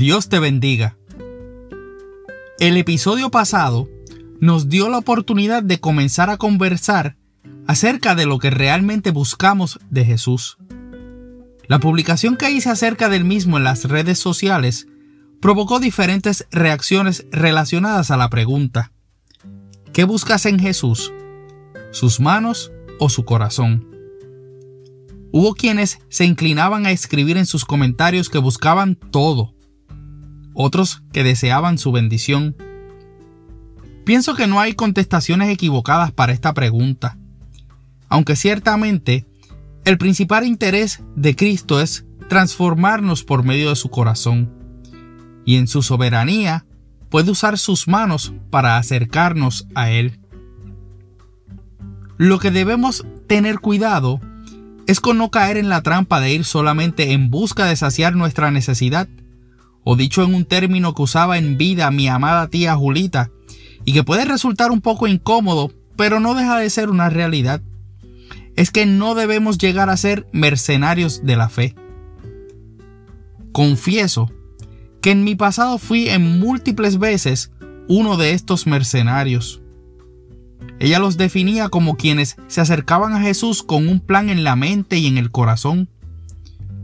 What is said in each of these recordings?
Dios te bendiga. El episodio pasado nos dio la oportunidad de comenzar a conversar acerca de lo que realmente buscamos de Jesús. La publicación que hice acerca del mismo en las redes sociales provocó diferentes reacciones relacionadas a la pregunta, ¿qué buscas en Jesús? ¿Sus manos o su corazón? Hubo quienes se inclinaban a escribir en sus comentarios que buscaban todo, otros que deseaban su bendición. Pienso que no hay contestaciones equivocadas para esta pregunta, aunque ciertamente el principal interés de Cristo es transformarnos por medio de su corazón, y en su soberanía puede usar sus manos para acercarnos a Él. Lo que debemos tener cuidado es con no caer en la trampa de ir solamente en busca de saciar nuestra necesidad, o dicho en un término que usaba en vida mi amada tía Julita, y que puede resultar un poco incómodo, pero no deja de ser una realidad, es que no debemos llegar a ser mercenarios de la fe. Confieso que en mi pasado fui en múltiples veces uno de estos mercenarios. Ella los definía como quienes se acercaban a Jesús con un plan en la mente y en el corazón,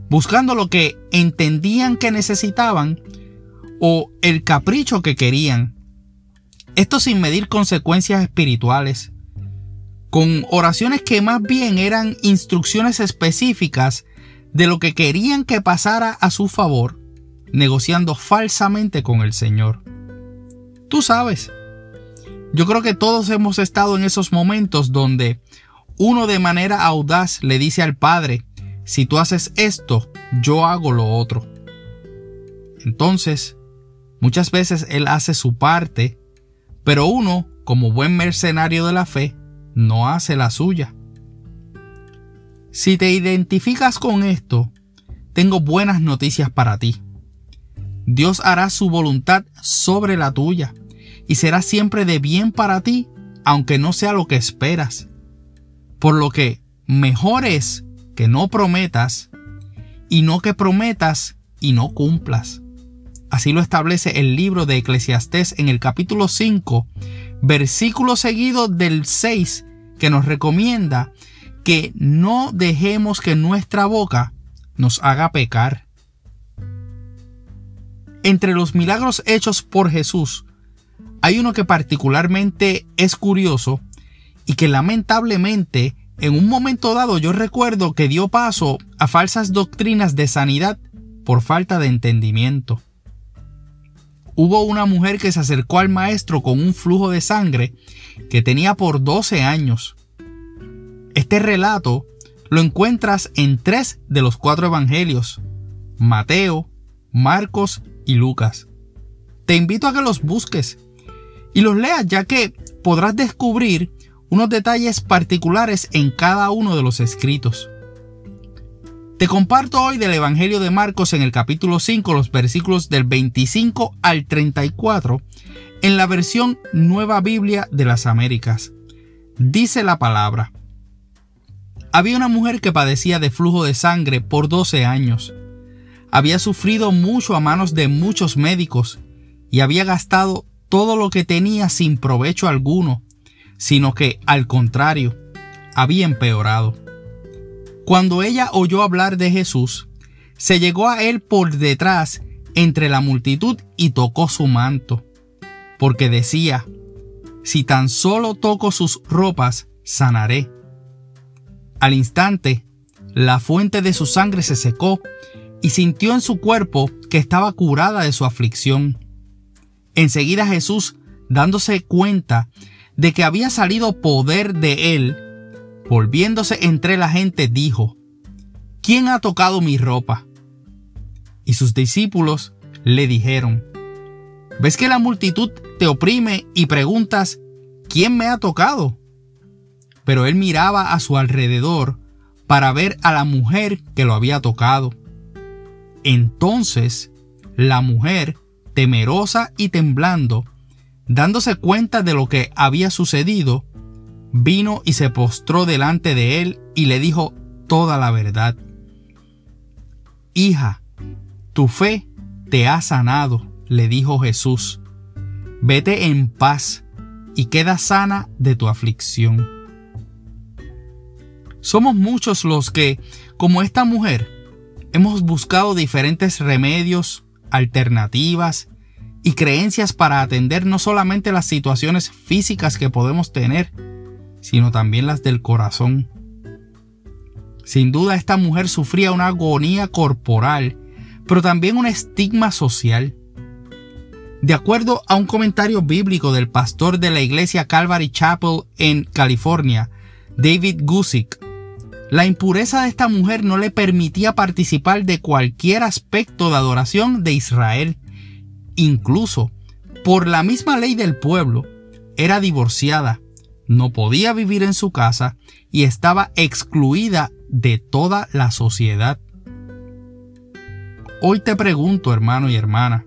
buscando lo que entendían que necesitaban o el capricho que querían. Esto sin medir consecuencias espirituales, con oraciones que más bien eran instrucciones específicas de lo que querían que pasara a su favor, negociando falsamente con el Señor. Tú sabes, yo creo que todos hemos estado en esos momentos donde uno de manera audaz le dice al Padre, si tú haces esto, yo hago lo otro. Entonces, muchas veces Él hace su parte, pero uno, como buen mercenario de la fe, no hace la suya. Si te identificas con esto, tengo buenas noticias para ti. Dios hará su voluntad sobre la tuya y será siempre de bien para ti, aunque no sea lo que esperas. Por lo que mejor es que no prometas y no que prometas y no cumplas. Así lo establece el libro de Eclesiastés en el capítulo 5, versículo seguido del 6, que nos recomienda que no dejemos que nuestra boca nos haga pecar. Entre los milagros hechos por Jesús, hay uno que particularmente es curioso y que lamentablemente en un momento dado yo recuerdo que dio paso a falsas doctrinas de sanidad por falta de entendimiento. Hubo una mujer que se acercó al maestro con un flujo de sangre que tenía por 12 años. Este relato lo encuentras en tres de los cuatro evangelios, Mateo, Marcos y Lucas. Te invito a que los busques y los leas ya que podrás descubrir unos detalles particulares en cada uno de los escritos. Te comparto hoy del Evangelio de Marcos en el capítulo 5, los versículos del 25 al 34, en la versión Nueva Biblia de las Américas. Dice la palabra. Había una mujer que padecía de flujo de sangre por 12 años. Había sufrido mucho a manos de muchos médicos y había gastado todo lo que tenía sin provecho alguno sino que, al contrario, había empeorado. Cuando ella oyó hablar de Jesús, se llegó a él por detrás entre la multitud y tocó su manto, porque decía, si tan solo toco sus ropas, sanaré. Al instante, la fuente de su sangre se secó y sintió en su cuerpo que estaba curada de su aflicción. Enseguida Jesús, dándose cuenta de que había salido poder de él, volviéndose entre la gente, dijo, ¿quién ha tocado mi ropa? Y sus discípulos le dijeron, ¿ves que la multitud te oprime y preguntas, ¿quién me ha tocado? Pero él miraba a su alrededor para ver a la mujer que lo había tocado. Entonces la mujer, temerosa y temblando, Dándose cuenta de lo que había sucedido, vino y se postró delante de él y le dijo toda la verdad. Hija, tu fe te ha sanado, le dijo Jesús. Vete en paz y queda sana de tu aflicción. Somos muchos los que, como esta mujer, hemos buscado diferentes remedios, alternativas y creencias para atender no solamente las situaciones físicas que podemos tener, sino también las del corazón. Sin duda esta mujer sufría una agonía corporal, pero también un estigma social. De acuerdo a un comentario bíblico del pastor de la iglesia Calvary Chapel en California, David Gusick, la impureza de esta mujer no le permitía participar de cualquier aspecto de adoración de Israel. Incluso, por la misma ley del pueblo, era divorciada, no podía vivir en su casa y estaba excluida de toda la sociedad. Hoy te pregunto, hermano y hermana,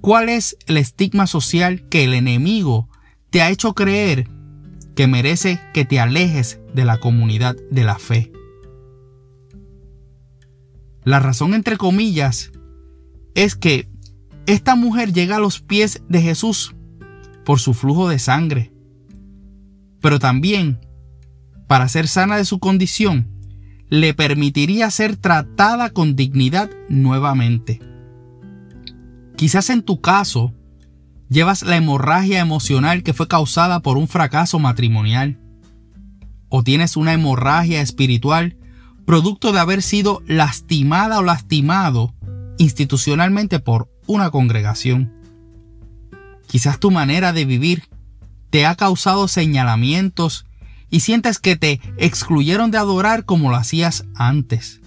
¿cuál es el estigma social que el enemigo te ha hecho creer que merece que te alejes de la comunidad de la fe. La razón entre comillas es que esta mujer llega a los pies de Jesús por su flujo de sangre, pero también para ser sana de su condición, le permitiría ser tratada con dignidad nuevamente. Quizás en tu caso, llevas la hemorragia emocional que fue causada por un fracaso matrimonial. O tienes una hemorragia espiritual producto de haber sido lastimada o lastimado institucionalmente por una congregación. Quizás tu manera de vivir te ha causado señalamientos y sientes que te excluyeron de adorar como lo hacías antes.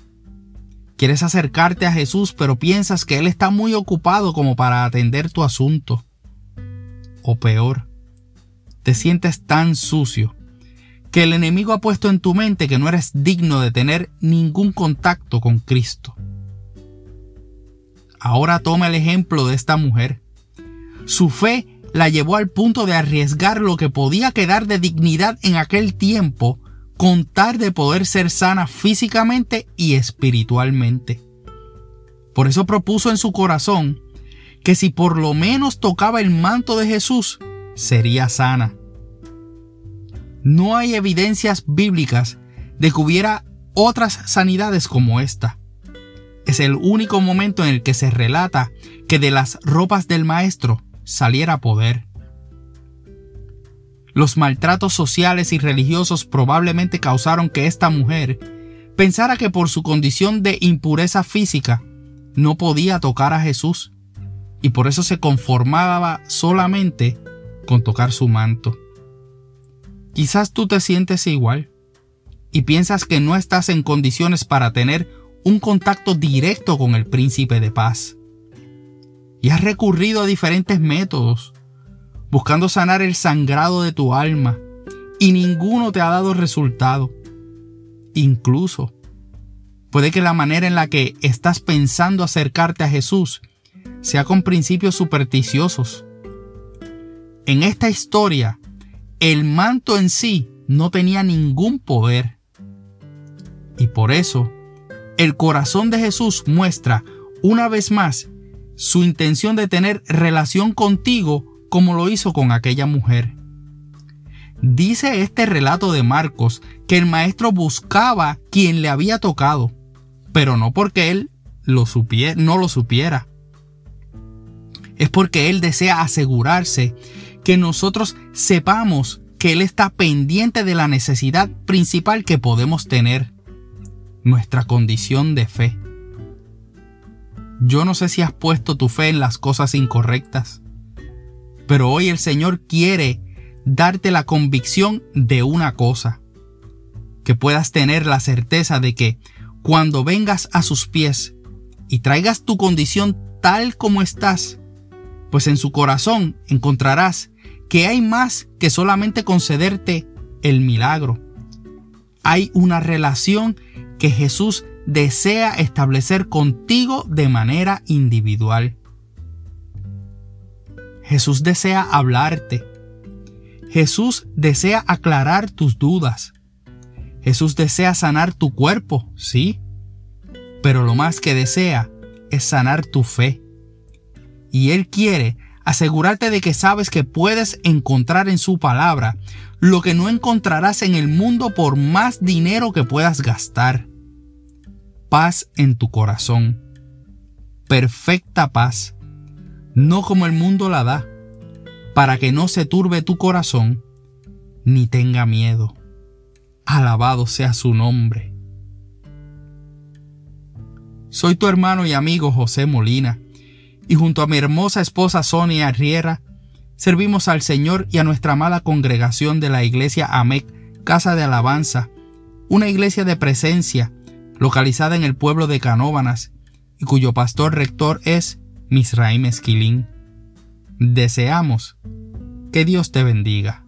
Quieres acercarte a Jesús pero piensas que Él está muy ocupado como para atender tu asunto o peor, te sientes tan sucio que el enemigo ha puesto en tu mente que no eres digno de tener ningún contacto con Cristo. Ahora toma el ejemplo de esta mujer. Su fe la llevó al punto de arriesgar lo que podía quedar de dignidad en aquel tiempo con tal de poder ser sana físicamente y espiritualmente. Por eso propuso en su corazón que si por lo menos tocaba el manto de Jesús, sería sana. No hay evidencias bíblicas de que hubiera otras sanidades como esta. Es el único momento en el que se relata que de las ropas del maestro saliera poder. Los maltratos sociales y religiosos probablemente causaron que esta mujer pensara que por su condición de impureza física no podía tocar a Jesús y por eso se conformaba solamente con tocar su manto. Quizás tú te sientes igual y piensas que no estás en condiciones para tener un contacto directo con el príncipe de paz. Y has recurrido a diferentes métodos, buscando sanar el sangrado de tu alma, y ninguno te ha dado resultado. Incluso, puede que la manera en la que estás pensando acercarte a Jesús sea con principios supersticiosos. En esta historia, el manto en sí no tenía ningún poder. Y por eso, el corazón de Jesús muestra una vez más su intención de tener relación contigo como lo hizo con aquella mujer. Dice este relato de Marcos que el maestro buscaba quien le había tocado, pero no porque él lo supiera, no lo supiera, es porque Él desea asegurarse que nosotros sepamos que Él está pendiente de la necesidad principal que podemos tener, nuestra condición de fe. Yo no sé si has puesto tu fe en las cosas incorrectas, pero hoy el Señor quiere darte la convicción de una cosa, que puedas tener la certeza de que cuando vengas a sus pies y traigas tu condición tal como estás, pues en su corazón encontrarás que hay más que solamente concederte el milagro. Hay una relación que Jesús desea establecer contigo de manera individual. Jesús desea hablarte. Jesús desea aclarar tus dudas. Jesús desea sanar tu cuerpo, sí, pero lo más que desea es sanar tu fe. Y Él quiere asegurarte de que sabes que puedes encontrar en su palabra lo que no encontrarás en el mundo por más dinero que puedas gastar. Paz en tu corazón. Perfecta paz. No como el mundo la da, para que no se turbe tu corazón ni tenga miedo. Alabado sea su nombre. Soy tu hermano y amigo José Molina, y junto a mi hermosa esposa Sonia Riera, servimos al Señor y a nuestra amada congregación de la iglesia AMEC, Casa de Alabanza, una iglesia de presencia localizada en el pueblo de Canóbanas y cuyo pastor rector es Misraim Esquilín. Deseamos que Dios te bendiga.